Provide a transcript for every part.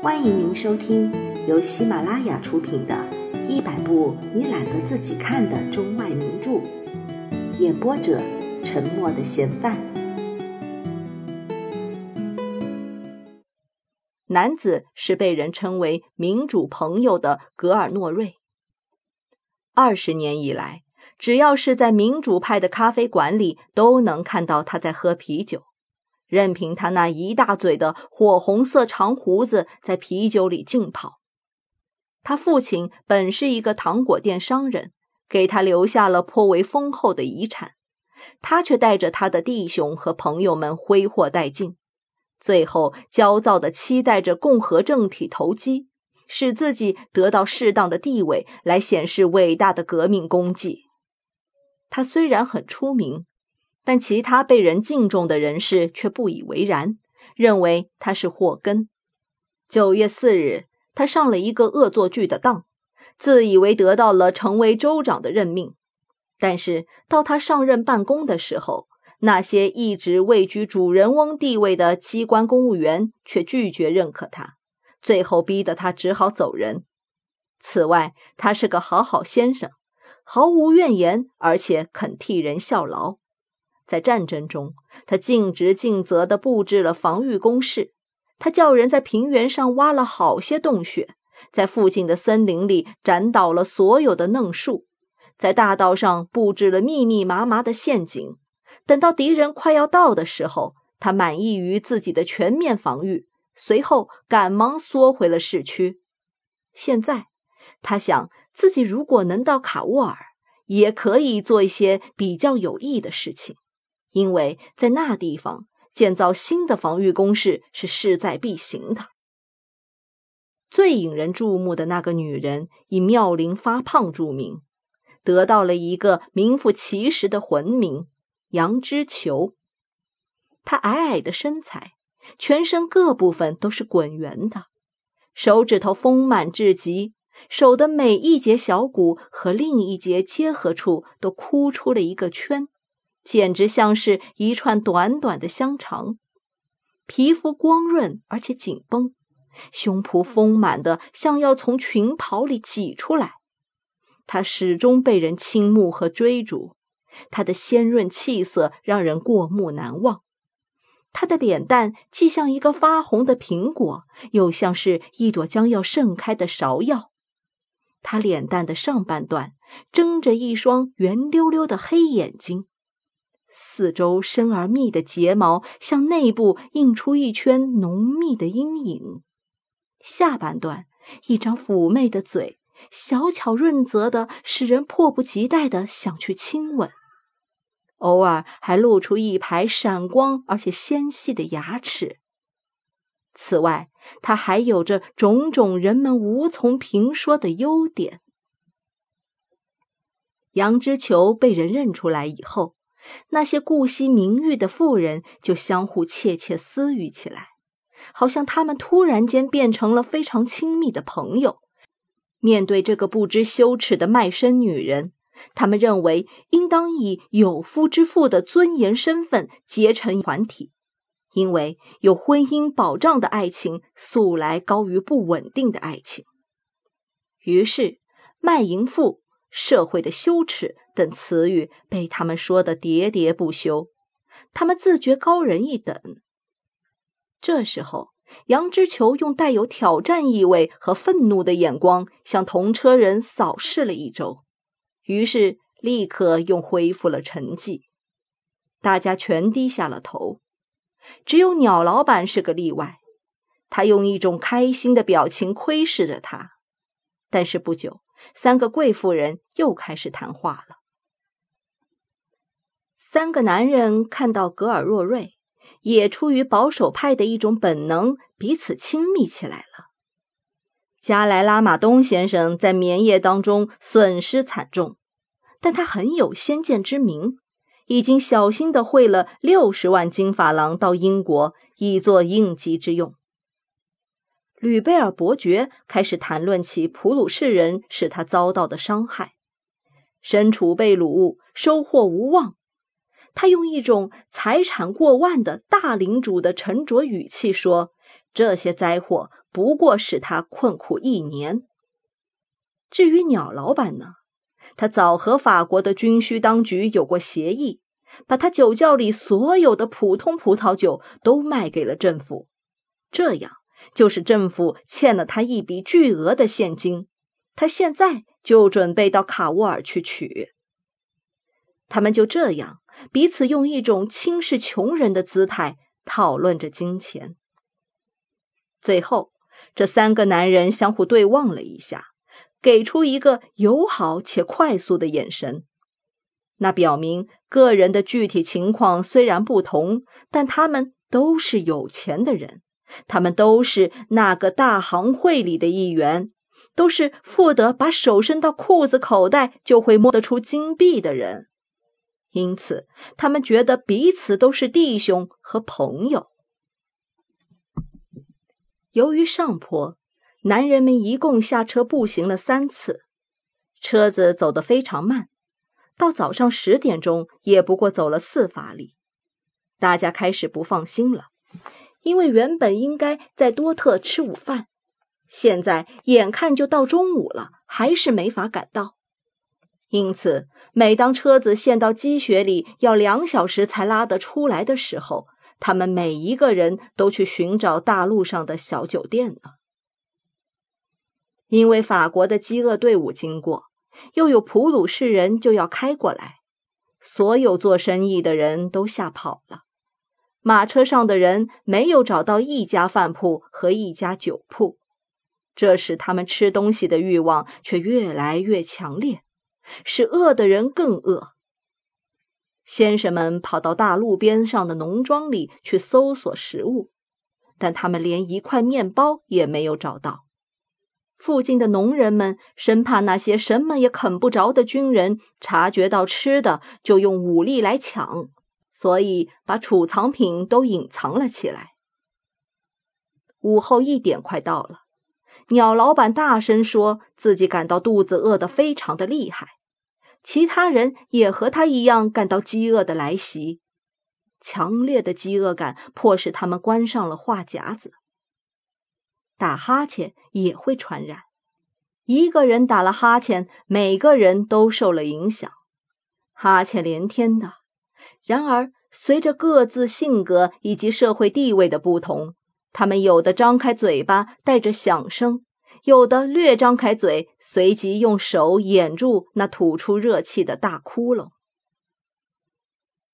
欢迎您收听由喜马拉雅出品的《一百部你懒得自己看的中外名著》，演播者：沉默的嫌犯。男子是被人称为“民主朋友”的格尔诺瑞。二十年以来，只要是在民主派的咖啡馆里，都能看到他在喝啤酒。任凭他那一大嘴的火红色长胡子在啤酒里浸泡。他父亲本是一个糖果店商人，给他留下了颇为丰厚的遗产，他却带着他的弟兄和朋友们挥霍殆尽，最后焦躁地期待着共和政体投机，使自己得到适当的地位，来显示伟大的革命功绩。他虽然很出名。但其他被人敬重的人士却不以为然，认为他是祸根。九月四日，他上了一个恶作剧的当，自以为得到了成为州长的任命。但是到他上任办公的时候，那些一直位居主人翁地位的机关公务员却拒绝认可他，最后逼得他只好走人。此外，他是个好好先生，毫无怨言，而且肯替人效劳。在战争中，他尽职尽责地布置了防御工事。他叫人在平原上挖了好些洞穴，在附近的森林里斩倒了所有的嫩树，在大道上布置了密密麻麻的陷阱。等到敌人快要到的时候，他满意于自己的全面防御，随后赶忙缩回了市区。现在，他想自己如果能到卡沃尔，也可以做一些比较有益的事情。因为在那地方建造新的防御工事是势在必行的。最引人注目的那个女人以妙龄发胖著名，得到了一个名副其实的魂名——杨之球。她矮矮的身材，全身各部分都是滚圆的，手指头丰满至极，手的每一节小骨和另一节结合处都箍出了一个圈。简直像是一串短短的香肠，皮肤光润而且紧绷，胸脯丰满的像要从裙袍里挤出来。她始终被人倾慕和追逐，她的鲜润气色让人过目难忘。她的脸蛋既像一个发红的苹果，又像是一朵将要盛开的芍药。她脸蛋的上半段睁着一双圆溜溜的黑眼睛。四周深而密的睫毛向内部映出一圈浓密的阴影，下半段一张妩媚的嘴，小巧润泽的，使人迫不及待的想去亲吻。偶尔还露出一排闪光而且纤细的牙齿。此外，他还有着种种人们无从评说的优点。杨之球被人认出来以后。那些顾惜名誉的妇人就相互窃窃私语起来，好像他们突然间变成了非常亲密的朋友。面对这个不知羞耻的卖身女人，他们认为应当以有夫之妇的尊严身份结成团体，因为有婚姻保障的爱情素来高于不稳定的爱情。于是，卖淫妇。社会的羞耻等词语被他们说得喋喋不休，他们自觉高人一等。这时候，杨之球用带有挑战意味和愤怒的眼光向同车人扫视了一周，于是立刻又恢复了沉寂。大家全低下了头，只有鸟老板是个例外，他用一种开心的表情窥视着他。但是不久。三个贵妇人又开始谈话了。三个男人看到格尔若瑞，也出于保守派的一种本能，彼此亲密起来了。加莱拉马东先生在棉业当中损失惨重，但他很有先见之明，已经小心的汇了六十万金法郎到英国，以作应急之用。吕贝尔伯爵开始谈论起普鲁士人使他遭到的伤害，身处被掳，收获无望。他用一种财产过万的大领主的沉着语气说：“这些灾祸不过使他困苦一年。至于鸟老板呢，他早和法国的军需当局有过协议，把他酒窖里所有的普通葡萄酒都卖给了政府，这样就是政府欠了他一笔巨额的现金。他现在就准备到卡沃尔去取。他们就这样彼此用一种轻视穷人的姿态讨论着金钱。最后，这三个男人相互对望了一下，给出一个友好且快速的眼神。那表明个人的具体情况虽然不同，但他们都是有钱的人，他们都是那个大行会里的一员，都是富得把手伸到裤子口袋就会摸得出金币的人。因此，他们觉得彼此都是弟兄和朋友。由于上坡，男人们一共下车步行了三次，车子走得非常慢，到早上十点钟也不过走了四法里。大家开始不放心了，因为原本应该在多特吃午饭，现在眼看就到中午了，还是没法赶到。因此，每当车子陷到积雪里要两小时才拉得出来的时候，他们每一个人都去寻找大路上的小酒店了，因为法国的饥饿队伍经过，又有普鲁士人就要开过来，所有做生意的人都吓跑了。马车上的人没有找到一家饭铺和一家酒铺，这使他们吃东西的欲望却越来越强烈，使饿的人更饿。先生们跑到大路边上的农庄里去搜索食物，但他们连一块面包也没有找到。附近的农人们生怕那些什么也啃不着的军人察觉到吃的，就用武力来抢，所以把储藏品都隐藏了起来。午后一点快到了，鸟老板大声说自己感到肚子饿得非常的厉害。其他人也和他一样感到饥饿的来袭，强烈的饥饿感迫使他们关上了话匣子。打哈欠也会传染，一个人打了哈欠，每个人都受了影响，哈欠连天的。然而，随着各自性格以及社会地位的不同，他们有的张开嘴巴带着响声。有的略张开嘴，随即用手掩住那吐出热气的大窟窿。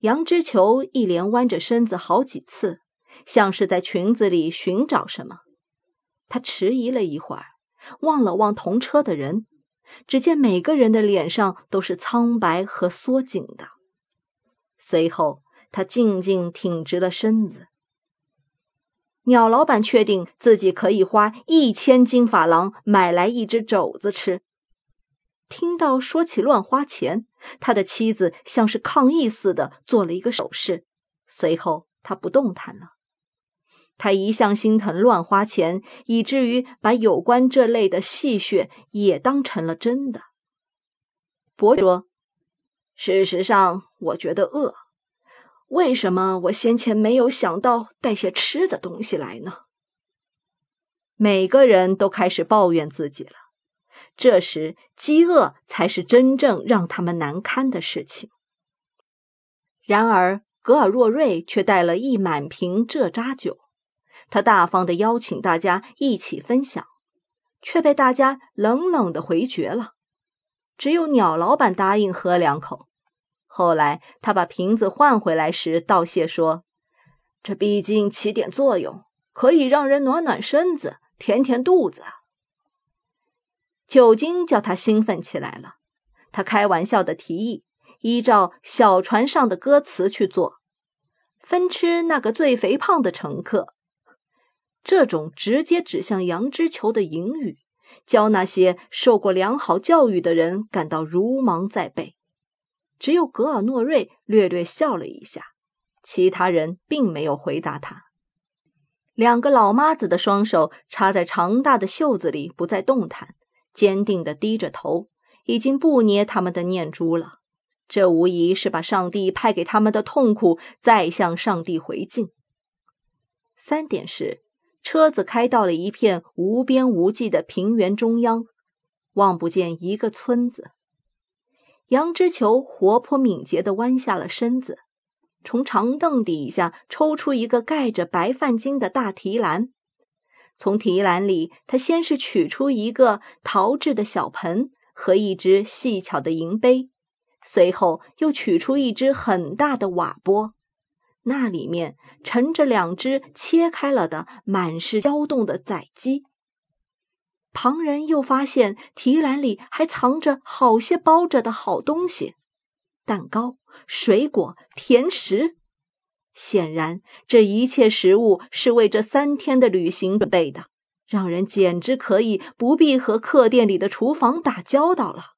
杨之球一连弯着身子好几次，像是在裙子里寻找什么。他迟疑了一会儿，望了望同车的人，只见每个人的脸上都是苍白和缩紧的。随后，他静静挺直了身子。鸟老板确定自己可以花一千金法郎买来一只肘子吃。听到说起乱花钱，他的妻子像是抗议似的做了一个手势，随后他不动弹了。他一向心疼乱花钱，以至于把有关这类的戏谑也当成了真的。伯说：“事实上，我觉得饿。”为什么我先前没有想到带些吃的东西来呢？每个人都开始抱怨自己了。这时，饥饿才是真正让他们难堪的事情。然而，格尔若瑞却带了一满瓶蔗渣酒，他大方的邀请大家一起分享，却被大家冷冷的回绝了。只有鸟老板答应喝两口。后来，他把瓶子换回来时，道谢说：“这毕竟起点作用，可以让人暖暖身子，填填肚子。”酒精叫他兴奋起来了。他开玩笑的提议，依照小船上的歌词去做，分吃那个最肥胖的乘客。这种直接指向羊脂球的淫语，教那些受过良好教育的人感到如芒在背。只有格尔诺瑞略略笑了一下，其他人并没有回答他。两个老妈子的双手插在长大的袖子里，不再动弹，坚定地低着头，已经不捏他们的念珠了。这无疑是把上帝派给他们的痛苦再向上帝回敬。三点时，车子开到了一片无边无际的平原中央，望不见一个村子。杨之球活泼敏捷地弯下了身子，从长凳底下抽出一个盖着白饭巾的大提篮。从提篮里，他先是取出一个陶制的小盆和一只细巧的银杯，随后又取出一只很大的瓦钵。那里面盛着两只切开了的、满是胶冻的宰鸡。旁人又发现提篮里还藏着好些包着的好东西：蛋糕、水果、甜食。显然，这一切食物是为这三天的旅行准备的，让人简直可以不必和客店里的厨房打交道了。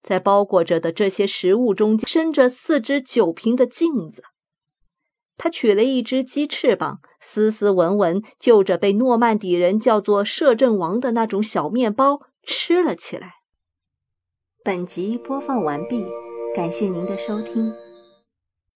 在包裹着的这些食物中间，伸着四只酒瓶的镜子。他取了一只鸡翅膀，斯斯文文就着被诺曼底人叫做摄政王的那种小面包吃了起来。本集播放完毕，感谢您的收听。